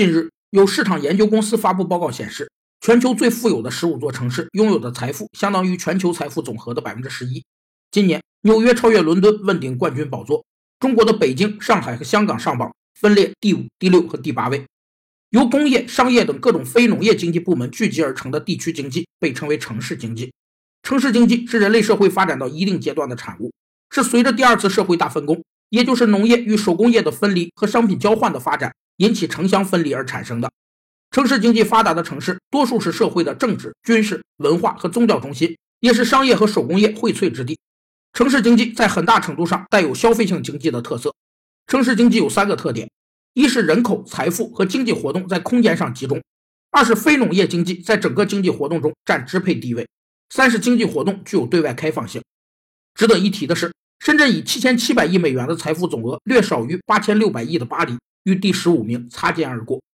近日，有市场研究公司发布报告显示，全球最富有的十五座城市拥有的财富相当于全球财富总和的百分之十一。今年，纽约超越伦敦，问鼎冠军宝座。中国的北京、上海和香港上榜，分列第五、第六和第八位。由工业、商业等各种非农业经济部门聚集而成的地区经济，被称为城市经济。城市经济是人类社会发展到一定阶段的产物，是随着第二次社会大分工，也就是农业与手工业的分离和商品交换的发展。引起城乡分离而产生的城市经济发达的城市，多数是社会的政治、军事、文化和宗教中心，也是商业和手工业荟萃之地。城市经济在很大程度上带有消费性经济的特色。城市经济有三个特点：一是人口、财富和经济活动在空间上集中；二是非农业经济在整个经济活动中占支配地位；三是经济活动具有对外开放性。值得一提的是，深圳以七千七百亿美元的财富总额，略少于八千六百亿的巴黎。与第十五名擦肩而过。